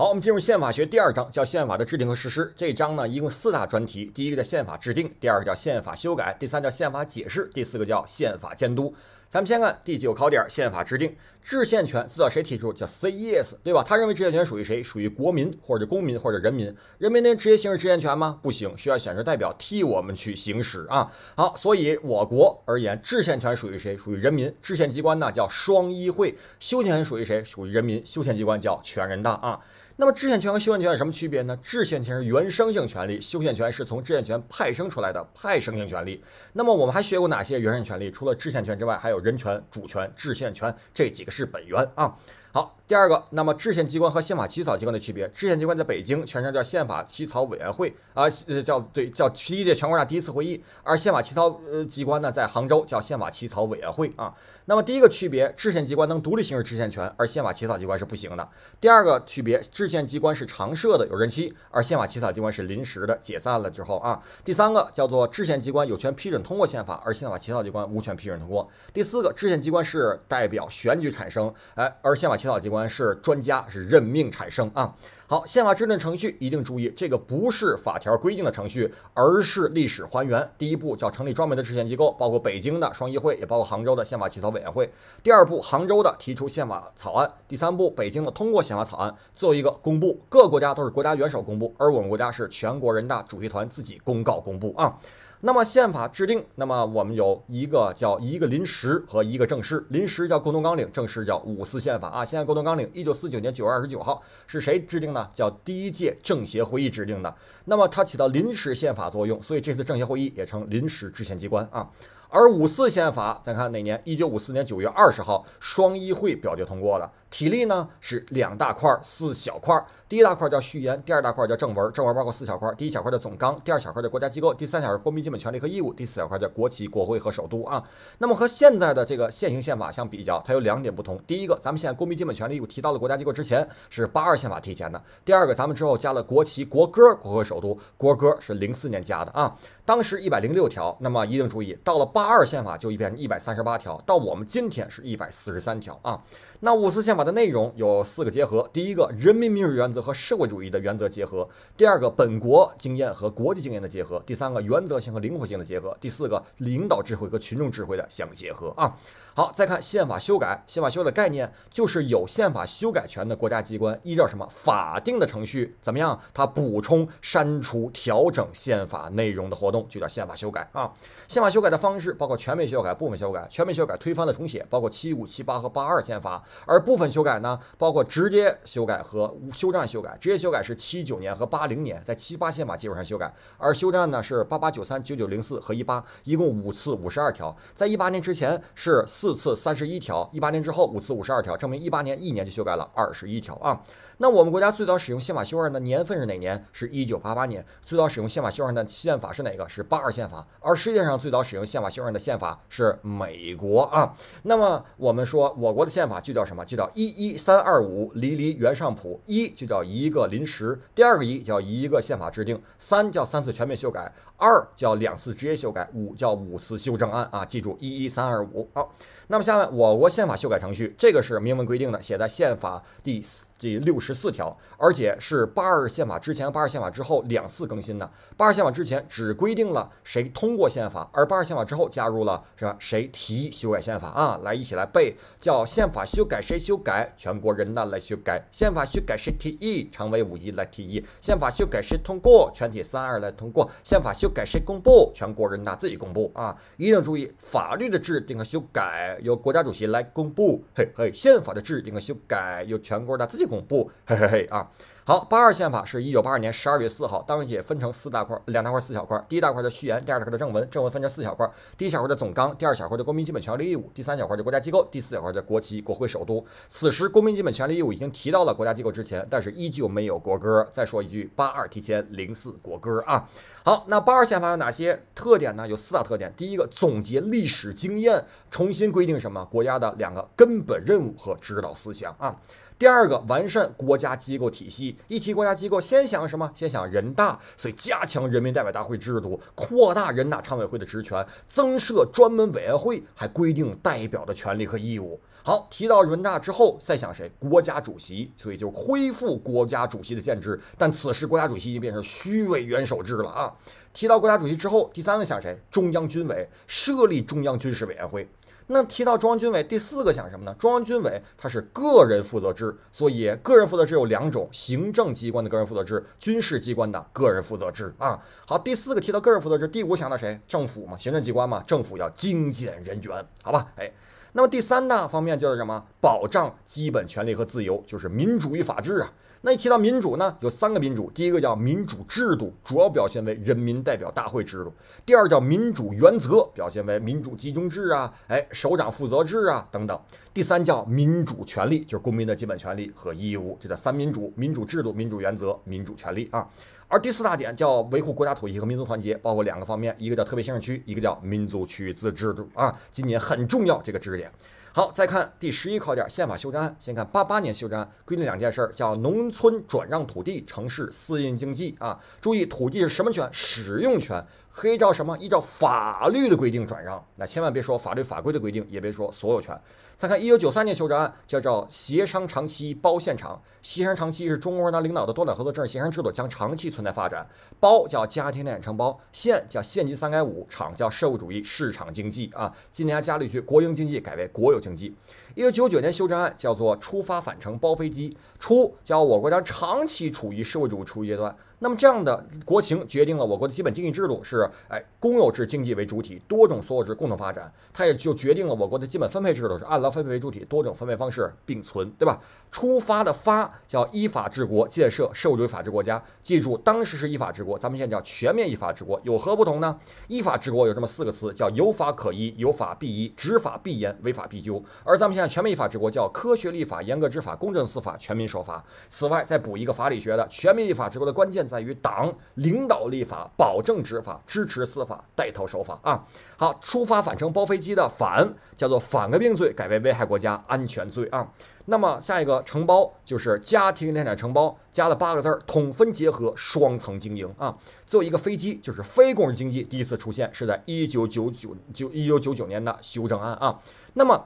好，我们进入宪法学第二章，叫宪法的制定和实施。这一章呢，一共四大专题：第一个叫宪法制定，第二个叫宪法修改，第三叫宪法解释，第四个叫宪法监督。咱们先看第九考点，宪法制定。制宪权最早谁提出？叫 CES，对吧？他认为制宪权属于谁？属于国民或者公民或者人民。人民能直接行使制宪权吗？不行，需要选出代表替我们去行使啊。好，所以我国而言，制宪权属于谁？属于人民。制宪机关呢叫双议会。修宪权属于谁？属于人民。修宪机关叫全人大啊。那么制宪权和修宪权有什么区别呢？制宪权是原生性权利，修宪权是从制宪权派生出来的派生性权利。那么我们还学过哪些原生权利？除了制宪权之外，还有人权、主权、制宪权这几个是本源啊。好，第二个，那么制宪机关和宪法起草机关的区别。制宪机关在北京，全称叫宪法起草委员会啊，呃，叫对，叫第一届全国人大第一次会议。而宪法起草呃机关呢，在杭州，叫宪法起草委员会啊。那么第一个区别，制宪机关能独立行使制宪权，而宪法起草机关是不行的。第二个区别，制宪机关是常设的，有任期，而宪法起草机关是临时的，解散了之后啊。第三个叫做制宪机关有权批准通过宪法，而宪法起草机关无权批准通过。第四个，制宪机关是代表选举产生，哎，而宪法起草机关是专家，是任命产生啊。好，宪法制定程序一定注意，这个不是法条规定的程序，而是历史还原。第一步叫成立专门的制宪机构，包括北京的双议会，也包括杭州的宪法起草委员会。第二步，杭州的提出宪法草案；第三步，北京的通过宪法草案。最后一个公布，各国家都是国家元首公布，而我们国家是全国人大主席团自己公告公布啊。那么宪法制定，那么我们有一个叫一个临时和一个正式。临时叫共同纲领，正式叫五四宪法啊。现在共同纲领，一九四九年九月二十九号是谁制定的？叫第一届政协会议制定的。那么它起到临时宪法作用，所以这次政协会议也称临时制宪机关啊。而五四宪法，咱看哪年？一九五四年九月二十号，双议会表决通过了。体例呢是两大块四小块。第一大块叫序言，第二大块叫正文。正文包括四小块：第一小块叫总纲，第二小块叫国家机构，第三小块国民基本权利和义务，第四小块叫国旗、国徽和首都啊。那么和现在的这个现行宪法相比较，它有两点不同。第一个，咱们现在公民基本权利义务提到了国家机构之前是八二宪法提前的。第二个，咱们之后加了国旗、国歌、国徽、首都，国歌是零四年加的啊。当时一百零六条，那么一定注意，到了八二宪法就变成一百三十八条，到我们今天是一百四十三条啊。那五四宪法的内容有四个结合：第一个，人民民主原则和社会主义的原则结合；第二个，本国经验和国际经验的结合；第三个，原则性和灵活性的结合；第四个，领导智慧和群众智慧的相结合啊。好，再看宪法修改。宪法修改的概念就是有宪法修改权的国家机关，依照什么法定的程序怎么样？它补充、删除、调整宪法内容的活动就叫宪法修改啊。宪法修改的方式包括全面修改、部分修改。全面修改推翻了重写，包括七五、七八和八二宪法。而部分修改呢，包括直接修改和修正案修改。直接修改是七九年和八零年在七八宪法基础上修改，而修正案呢是八八九三九九零四和一八，一共五次五十二条。在一八年之前是四次三十一条，一八年之后五次五十二条，证明一八年一年就修改了二十一条啊。那我们国家最早使用宪法修正的年份是哪年？是一九八八年。最早使用宪法修正的宪法是哪个？是八二宪法。而世界上最早使用宪法修正案的宪法是美国啊。那么我们说我国的宪法就叫什么？就叫一一三二五离离原上谱。一就叫一个临时，第二个一叫一个宪法制定，三叫三次全面修改，二叫两次直接修改，五叫五次修正案啊。记住一一三二五。好，那么下面我国宪法修改程序，这个是明文规定的，写在宪法第四第六十四条，而且是八二宪法之前、八二宪法之后两次更新的。八二宪法之前只规定了谁通过宪法，而八二宪法之后加入了是吧？谁提修改宪法啊？来，一起来背，叫宪法修改谁修改？全国人大来修改。宪法修改谁提议？常委五一来提议。宪法修改谁通过？全体三二来通过。宪法修改谁公布？全国人大自己公布啊！一定注意，法律的制定和修改由国家主席来公布，嘿嘿。宪法的制定和修改由全国人大自己。恐怖，嘿嘿嘿啊！好，八二宪法是一九八二年十二月四号，当然也分成四大块，两大块四小块。第一大块叫序言，第二大块的正文，正文分成四小块。第一小块叫总纲，第二小块叫公民基本权利义务，第三小块叫国家机构，第四小块叫国旗、国徽、首都。此时公民基本权利义务已经提到了国家机构之前，但是依旧没有国歌。再说一句，八二提前零四国歌啊。好，那八二宪法有哪些特点呢？有四大特点。第一个，总结历史经验，重新规定什么国家的两个根本任务和指导思想啊。第二个，完善国家机构体系，一提国家机构，先想什么？先想人大，所以加强人民代表大会制度，扩大人大常委会的职权，增设专门委员会，还规定代表的权利和义务。好，提到人大之后，再想谁？国家主席，所以就恢复国家主席的建制。但此时国家主席已经变成虚伪元首制了啊！提到国家主席之后，第三个想谁？中央军委设立中央军事委员会。那提到中央军委，第四个想什么呢？中央军委它是个人负责制，所以个人负责制有两种：行政机关的个人负责制，军事机关的个人负责制啊。好，第四个提到个人负责制，第五想到谁？政府嘛，行政机关嘛，政府要精简人员，好吧？哎。那么第三大方面就是什么？保障基本权利和自由，就是民主与法治啊。那一提到民主呢，有三个民主，第一个叫民主制度，主要表现为人民代表大会制度；第二叫民主原则，表现为民主集中制啊，哎，首长负责制啊等等；第三叫民主权利，就是公民的基本权利和义务，这叫三民主：民主制度、民主原则、民主权利啊。而第四大点叫维护国家统一和民族团结，包括两个方面，一个叫特别行政区，一个叫民族区域自治制度啊。今年很重要这个知识点。好，再看第十一考点宪法修正案，先看八八年修正案规定两件事儿，叫农村转让土地，城市私营经济啊。注意，土地是什么权？使用权。可以照什么？依照法律的规定转让，那千万别说法律法规的规定，也别说所有权。再看一九九三年修正案，叫做协商长期包现场。协商长期是中国共产党领导的多党合作政治协商制度将长期存在发展。包叫家庭联产承包，现叫县级三改五，厂叫社会主义市场经济啊。今年还加了一句国营经济改为国有经济。一九九九年修正案叫做出发返程包飞机，出叫我国将长期处于社会主义初级阶段。那么这样的国情决定了我国的基本经济制度是，哎，公有制经济为主体，多种所有制共同发展。它也就决定了我国的基本分配制度是按劳分配为主体，多种分配方式并存，对吧？出发的发叫依法治国，建设社会主义法治国家。记住，当时是依法治国，咱们现在叫全面依法治国，有何不同呢？依法治国有这么四个词，叫有法可依，有法必依，执法必严，违法必究。而咱们现在全面依法治国叫科学立法，严格执法，公正司法，全民守法。此外，再补一个法理学的，全面依法治国的关键。在于党领导立法，保证执法，支持司法，带头守法啊！好，出发返程包飞机的反叫做反革命罪，改为危害国家安全罪啊。那么下一个承包就是家庭联产承包，加了八个字儿，统分结合，双层经营啊。最后一个飞机就是非公有经济第一次出现是在一九九九九一九九九年的修正案啊。那么。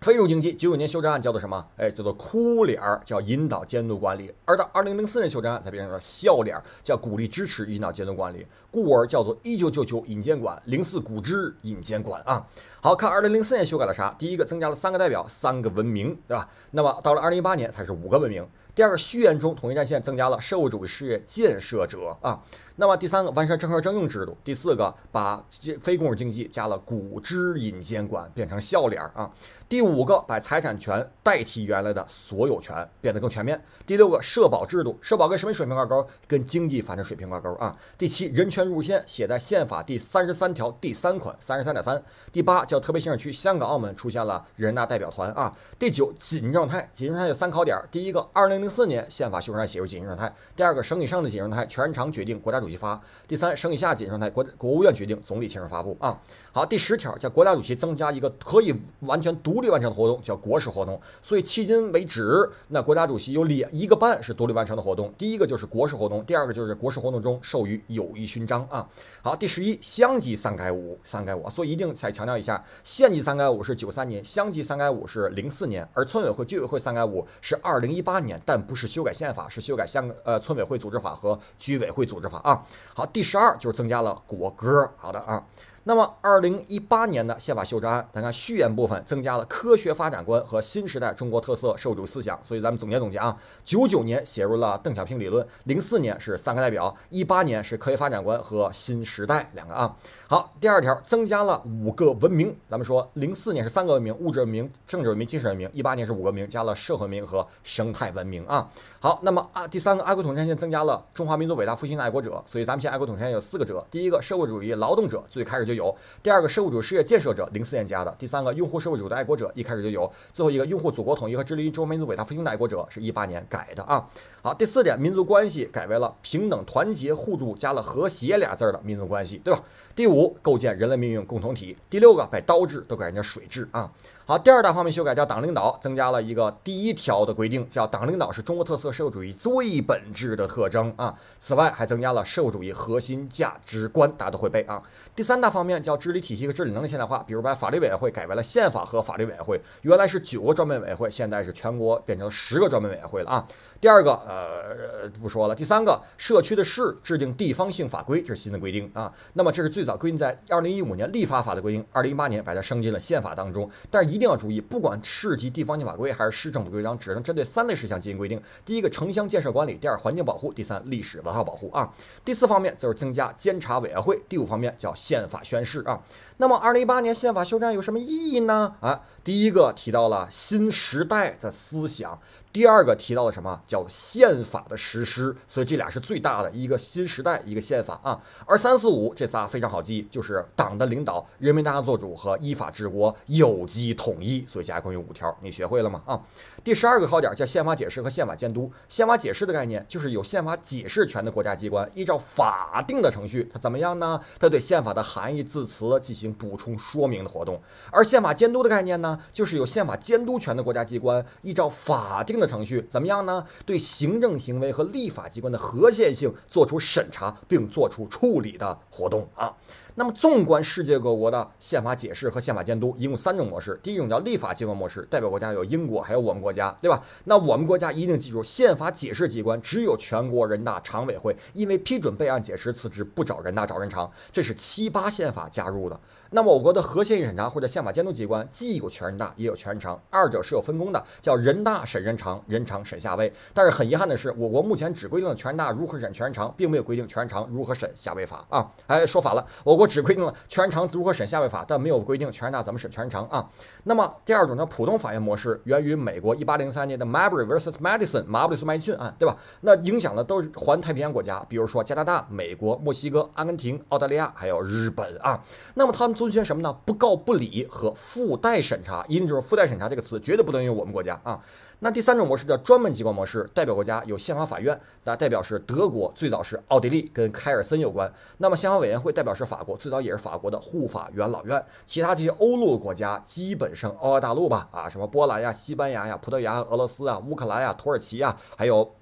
非入经济九九年修正案叫做什么？哎，叫做哭脸儿，叫引导监督管理。而到二零零四年修正案才变成了笑脸儿，叫鼓励支持引导监督管理。故而叫做一九九九引监管，零四古之引监管啊。好看，二零零四年修改了啥？第一个增加了三个代表，三个文明，对吧？那么到了二零一八年，它是五个文明。第二个序言中，统一战线增加了社会主义事业建设者啊。那么第三个完善政和征用制度。第四个把非公有经济加了古之引监管，变成笑脸儿啊。第五五个把财产权代替原来的所有权，变得更全面。第六个社保制度，社保跟什么水平挂钩？跟经济发展水平挂钩啊。第七，人权入宪写在宪法第三十三条第三款三十三点三。第八，叫特别行政区香港、澳门出现了人大代表团啊。第九，紧急状态，紧急状态有三考点。第一个，二零零四年宪法修正案写入紧急状态。第二个，省以上的紧急状态全场决定国家主席发。第三，省以下紧急状态国国务院决定，总理亲自发布啊。好，第十条叫国家主席增加一个可以完全。独立完成的活动叫国事活动，所以迄今为止，那国家主席有两一个半是独立完成的活动，第一个就是国事活动，第二个就是国事活动中授予友谊勋章啊。好，第十一乡级三改五，三改五，所以一定再强调一下，县级三改五是九三年，乡级三改五是零四年，而村委会、居委会三改五是二零一八年，但不是修改宪法，是修改乡呃村委会组织法和居委会组织法啊。好，第十二就是增加了国歌，好的啊。那么，二零一八年的宪法修正案，咱看序言部分增加了科学发展观和新时代中国特色社会主义思想。所以咱们总结总结啊，九九年写入了邓小平理论，零四年是三个代表，一八年是科学发展观和新时代两个啊。好，第二条增加了五个文明，咱们说零四年是三个文明，物质文明、政治文明、精神文明，一八年是五个文明，加了社会文明和生态文明啊。好，那么啊，第三个爱国统战线增加了中华民族伟大复兴的爱国者，所以咱们现在爱国统战线有四个者，第一个社会主义劳动者，最开始就有。第二个社会主义事业建设者，零四年加的；第三个拥护社会主义的爱国者，一开始就有；最后一个拥护祖国统一和致力于中华民族伟大复兴的爱国者，是一八年改的啊。好，第四点，民族关系改为了平等、团结、互助，加了和谐俩字儿的民族关系，对吧？第五，构建人类命运共同体。第六个，把刀制都改成水制啊。好，第二大方面修改叫党领导，增加了一个第一条的规定，叫党领导是中国特色社会主义最本质的特征啊。此外，还增加了社会主义核心价值观，大家都会背啊。第三大方面叫治理体系和治理能力现代化，比如把法律委员会改为了宪法和法律委员会，原来是九个专门委员会，现在是全国变成十个专门委员会了啊。第二个，呃，不说了。第三个，社区的市制定地方性法规，这是新的规定啊。那么这是最早规定在二零一五年立法法的规定，二零一八年把它升进了宪法当中，但是一一定要注意，不管市级地方性法规还是市政府规章，只能针对三类事项进行规定。第一个，城乡建设管理；第二，环境保护；第三，历史文化保护啊。第四方面就是增加监察委员会。第五方面叫宪法宣誓啊。那么二零一八年宪法修正案有什么意义呢？啊，第一个提到了新时代的思想，第二个提到了什么叫宪法的实施，所以这俩是最大的一个新时代，一个宪法啊。而三四五这仨非常好记，就是党的领导、人民大家作主和依法治国、有机统一，所以加一共有五条，你学会了吗？啊，第十二个考点叫宪法解释和宪法监督。宪法解释的概念就是有宪法解释权的国家机关，依照法定的程序，它怎么样呢？它对宪法的含义字词进行。补充说明的活动，而宪法监督的概念呢，就是有宪法监督权的国家机关依照法定的程序怎么样呢？对行政行为和立法机关的合宪性做出审查并做出处理的活动啊。那么，纵观世界各国的宪法解释和宪法监督，一共三种模式。第一种叫立法机关模式，代表国家有英国，还有我们国家，对吧？那我们国家一定记住，宪法解释机关只有全国人大常委会，因为批准备案解释辞职不找人大找人常，这是七八宪法加入的。那么我国的核宪审查或者宪法监督机关既有全人大也有全人常，二者是有分工的，叫人大审人常，人常审下位。但是很遗憾的是，我国目前只规定了全人大如何审全人常，并没有规定全人常如何审下位法啊！哎，说反了，我国。只规定了全人常如何审下位法，但没有规定全人大怎么审全人常啊。那么第二种呢，普通法院模式源于美国一八零三年的 m a b r y vs. Madison 马布里诉麦逊案，对吧？那影响的都是环太平洋国家，比如说加拿大、美国、墨西哥、阿根廷、澳大利亚还有日本啊。那么他们遵循什么呢？不告不理和附带审查，一定就是附带审查这个词绝对不能用我们国家啊。那第三种模式叫专门机关模式，代表国家有宪法法院，那代表是德国，最早是奥地利，跟凯尔森有关。那么宪法委员会代表是法国，最早也是法国的护法元老院。其他这些欧陆国家，基本上欧亚大陆吧，啊，什么波兰呀、西班牙呀、葡萄牙、俄罗斯啊、乌克兰呀、土耳其呀，还有。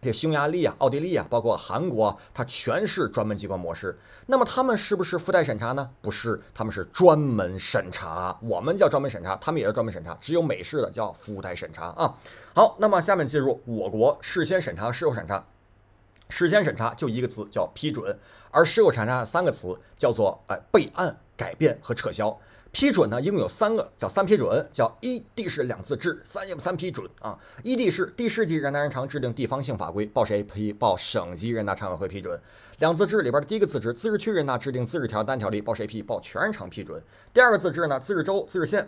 这匈牙利啊、奥地利啊，包括韩国，它全是专门机关模式。那么他们是不是附带审查呢？不是，他们是专门审查。我们叫专门审查，他们也是专门审查。只有美式的叫附带审查啊。好，那么下面进入我国事先审查、事后审查。事先审查就一个词叫批准，而事后审查三个词叫做哎备案、改变和撤销。批准呢，一共有三个，叫三批准，叫一地市两自治，三三批准啊。一地市，地市级人大人常制定地方性法规，报谁批？报省级人大常委会批准。两自治里边的第一个自治，自治区人大制定自治条单条例，报谁批？报全人常批准。第二个自治呢，自治州、自治县。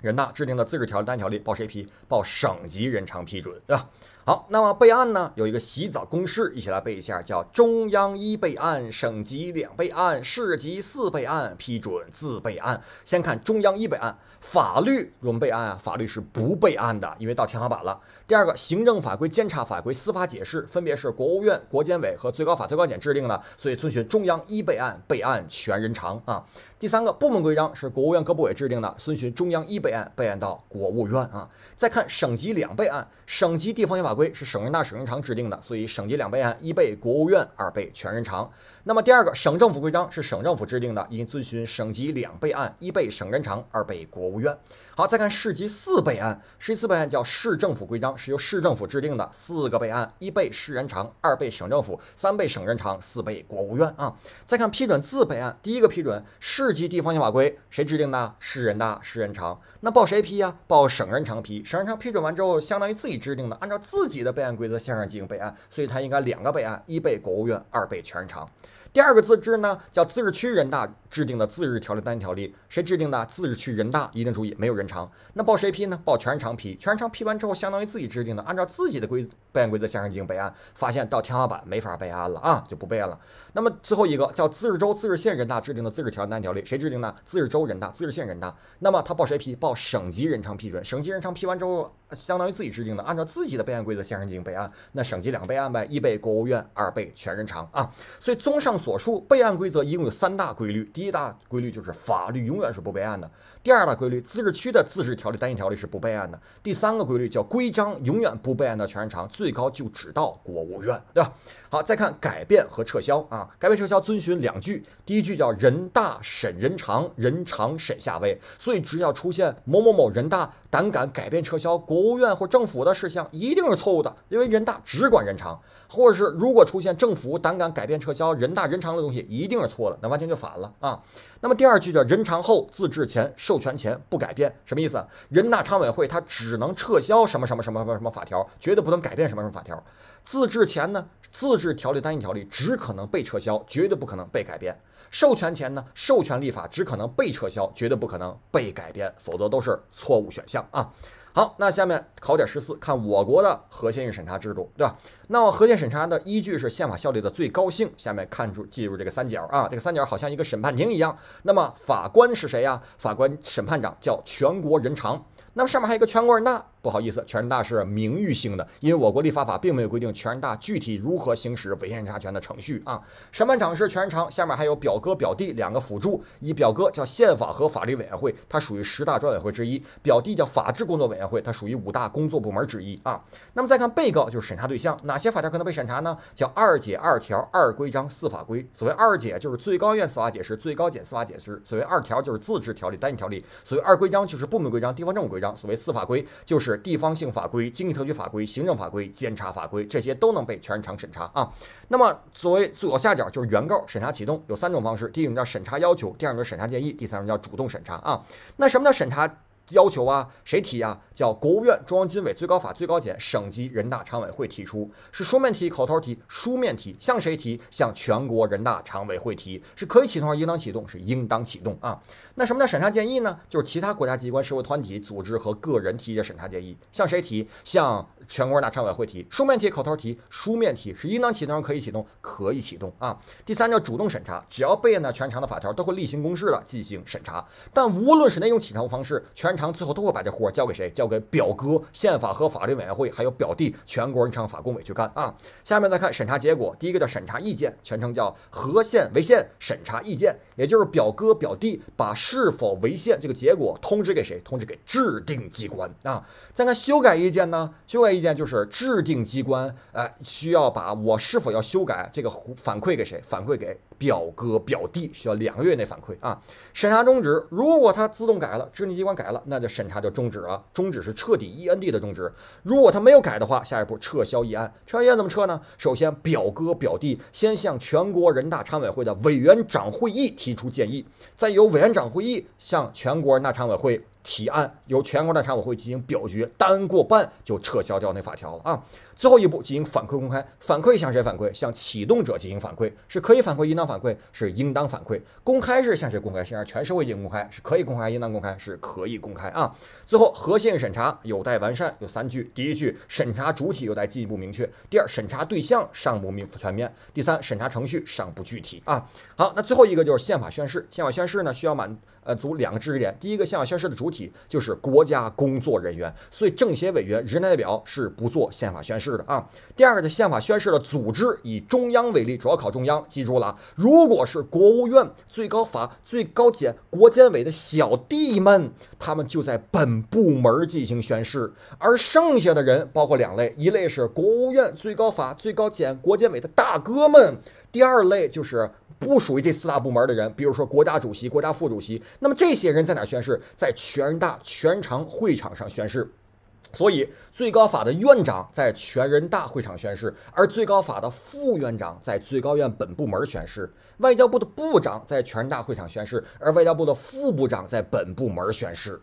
人大制定的自治条单条例报谁批？报省级人常批准，对吧？好，那么备案呢？有一个洗澡公式，一起来背一下，叫中央一备案，省级两备案，市级四备案，批准自备案。先看中央一备案，法律我们备案啊，法律是不备案的，因为到天花板了。第二个，行政法规、监察法规、司法解释，分别是国务院、国监委和最高法、最高检制定的，所以遵循中央一备案，备案全人常啊。第三个，部门规章是国务院各部委制定的，遵循中央一备案，备案到国务院啊。再看省级两备案，省级地方性法规是省人大、省人常制定的，所以省级两备案，一备国务院，二备全人常。那么第二个，省政府规章是省政府制定的，应遵循省级两备案，一备省人常，二备国务院。好，再看市级四备案，市级四备案叫市政府规章，是由市政府制定的，四个备案，一备市人常，二备省政府，三备省人常，四备国务院啊。再看批准自备案，第一个批准市级地方性法规谁制定的？市人大、市人常。那报谁批呀？报省人常批。省人常批准完之后，相当于自己制定的，按照自自己的备案规则线上进行备案，所以它应该两个备案，一备国务院，二备全人常。第二个自治呢，叫自治区人大制定的自治条例单条例，谁制定的？自治区人大，一定注意没有人常。那报谁批呢？报全人长批。全人长批完之后，相当于自己制定的，按照自己的规备案规则向上进行备案，发现到天花板没法备案了啊，就不备案了。那么最后一个叫自治州、自治县人大制定的自治条例单条例，谁制定的？自治州人大、自治县人大。那么他报谁批？报省级人常批准。省级人常批完之后，相当于自己制定的，按照自己的备案规则向上进行备案。那省级两备案呗，一备国务院，二备全人常啊。所以综上所述，备案规则一共有三大规律。第一大规律就是法律永远是不备案的；第二大规律，自治区的自治条例单一条例是不备案的；第三个规律叫规章永远不备案的全人常，最最高就只到国务院，对吧？好，再看改变和撤销啊，改变撤销遵循两句，第一句叫人大审人长，人长审下位，所以只要出现某某某人大胆敢改变撤销国务院或政府的事项，一定是错误的，因为人大只管人长，或者是如果出现政府胆敢改变撤销人大人长的东西，一定是错的，那完全就反了啊。那么第二句叫人长后自治前授权前不改变，什么意思？人大常委会它只能撤销什么什么什么什么什么法条，绝对不能改变什么法条。自治前呢，自治条例单一条例只可能被撤销，绝对不可能被改变。授权前呢，授权立法只可能被撤销，绝对不可能被改变，否则都是错误选项啊。好，那下面考点十四，看我国的核心审查制度，对吧？那么核心审查的依据是宪法效力的最高性。下面看住记住这个三角啊，这个三角好像一个审判庭一样。那么法官是谁呀？法官审判长叫全国人常。那么上面还有一个全国人大，不好意思，全人大是名誉性的，因为我国立法法并没有规定全人大具体如何行使违宪审查权的程序啊。审判长是全人长，下面还有表哥表弟两个辅助，一表哥叫宪法和法律委员会，它属于十大专委会之一；表弟叫法制工作委员会，它属于五大工作部门之一啊。那么再看被告就是审查对象，哪些法条可能被审查呢？叫二解、二条、二规章、四法规。所谓二解就是最高院司法解释、最高检司法解释；所谓二条就是自治条例单一条例；所谓二规章就是部门规章、地方政府规章。所谓四法规，就是地方性法规、经济特区法规、行政法规、监察法规，这些都能被全市场审查啊。那么，作为左下角就是原告审查启动，有三种方式：第一种叫审查要求，第二种叫审查建议，第三种叫主动审查啊。那什么叫审查？要求啊，谁提啊？叫国务院、中央军委、最高法、最高检、省级人大常委会提出，是书面提、口头提。书面提向谁提？向全国人大常委会提，是可以启动还是应当启动？是应当启动啊。那什么叫审查建议呢？就是其他国家机关、社会团体、组织和个人提的审查建议，向谁提？向全国人大常委会提。书面提、口头提。书面提是应当启动还是可以启动？可以启动啊。第三叫主动审查，只要备案的全长的法条都会例行公事的进行审查，但无论是哪种启动方式，全常最后都会把这活交给谁？交给表哥宪法和法律委员会，还有表弟全国人长法工委去干啊。下面再看审查结果，第一个叫审查意见，全称叫合宪违宪审查意见，也就是表哥表弟把是否违宪这个结果通知给谁？通知给制定机关啊。再看修改意见呢？修改意见就是制定机关哎需要把我是否要修改这个反馈给谁？反馈给表哥表弟，需要两个月内反馈啊。审查终止，如果他自动改了，制定机关改了，那就。审查就终止了，终止是彻底 E N D 的终止。如果他没有改的话，下一步撤销议案。撤销议案怎么撤呢？首先，表哥表弟先向全国人大常委会的委员长会议提出建议，再由委员长会议向全国人大常委会。提案由全国人大常委会进行表决，单过半就撤销掉那法条了啊！最后一步进行反馈公开，反馈向谁反馈？向启动者进行反馈，是可以反馈，应当反馈，是应当反馈。公开是向谁公开？向全社会进行公开，是可以公开，应当公开，是可以公开啊！最后核心审查有待完善，有三句：第一句，审查主体有待进一步明确；第二，审查对象尚不明全面；第三，审查程序尚不具体啊！好，那最后一个就是宪法宣誓，宪法宣誓呢需要满呃足两个知识点，第一个，宪法宣誓的主体。体就是国家工作人员，所以政协委员、人大代表是不做宪法宣誓的啊。第二个的宪法宣誓的组织以中央为例，主要考中央，记住了。如果是国务院、最高法、最高检、国监委的小弟们，他们就在本部门进行宣誓，而剩下的人包括两类，一类是国务院、最高法、最高检、国监委的大哥们，第二类就是。不属于这四大部门的人，比如说国家主席、国家副主席，那么这些人在哪宣誓？在全人大全常会场上宣誓。所以，最高法的院长在全人大会场宣誓，而最高法的副院长在最高院本部门宣誓；外交部的部长在全人大会场宣誓，而外交部的副部长在本部门宣誓。